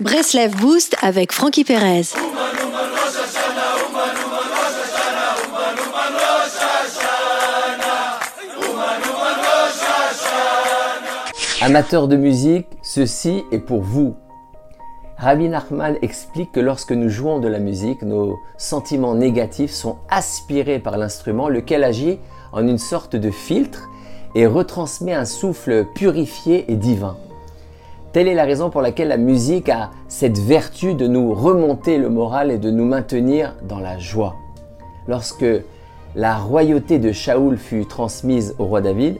Breslev Boost avec Frankie Perez. Amateurs de musique, ceci est pour vous. Rabbi Nachman explique que lorsque nous jouons de la musique, nos sentiments négatifs sont aspirés par l'instrument, lequel agit en une sorte de filtre et retransmet un souffle purifié et divin. Telle est la raison pour laquelle la musique a cette vertu de nous remonter le moral et de nous maintenir dans la joie. Lorsque la royauté de Shaoul fut transmise au roi David,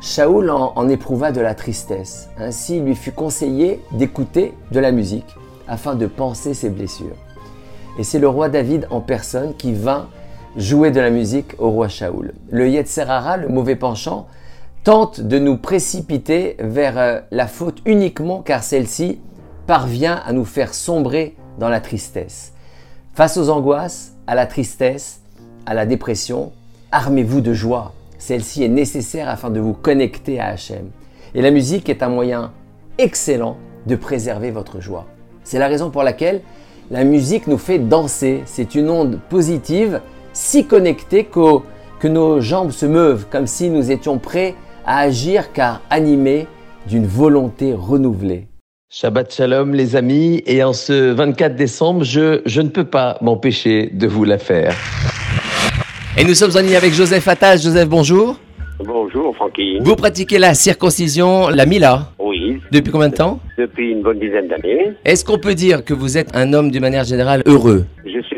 Shaoul en, éprouva de la tristesse. Ainsi, il lui fut conseillé d'écouter de la musique afin de penser ses blessures. Et c'est le roi David en personne qui vint jouer de la musique au roi Shaoul. Le Yetzerara, le mauvais penchant, tente de nous précipiter vers euh, la faute uniquement car celle-ci parvient à nous faire sombrer dans la tristesse. Face aux angoisses, à la tristesse, à la dépression, armez-vous de joie, celle-ci est nécessaire afin de vous connecter à Hachem. Et la musique est un moyen excellent de préserver votre joie. C'est la raison pour laquelle la musique nous fait danser. C'est une onde positive, si connectée que nos jambes se meuvent, comme si nous étions prêts à agir car animés d'une volonté renouvelée. Shabbat Shalom les amis, et en ce 24 décembre, je, je ne peux pas m'empêcher de vous la faire. Et nous sommes en ligne avec Joseph Attal. Joseph, bonjour. Bonjour, Francky. Vous pratiquez la circoncision, la Mila Oui. Depuis combien de temps? Depuis une bonne dizaine d'années. Est-ce qu'on peut dire que vous êtes un homme, d'une manière générale, heureux?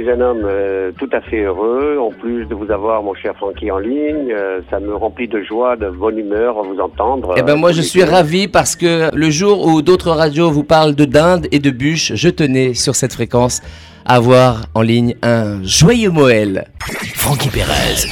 Suis un homme euh, tout à fait heureux. En plus de vous avoir, mon cher Francky, en ligne, euh, ça me remplit de joie, de bonne humeur à vous entendre. Eh ben moi, je suis ravi parce que le jour où d'autres radios vous parlent de dinde et de bûche, je tenais sur cette fréquence avoir en ligne un joyeux Moël. Francky Pérez.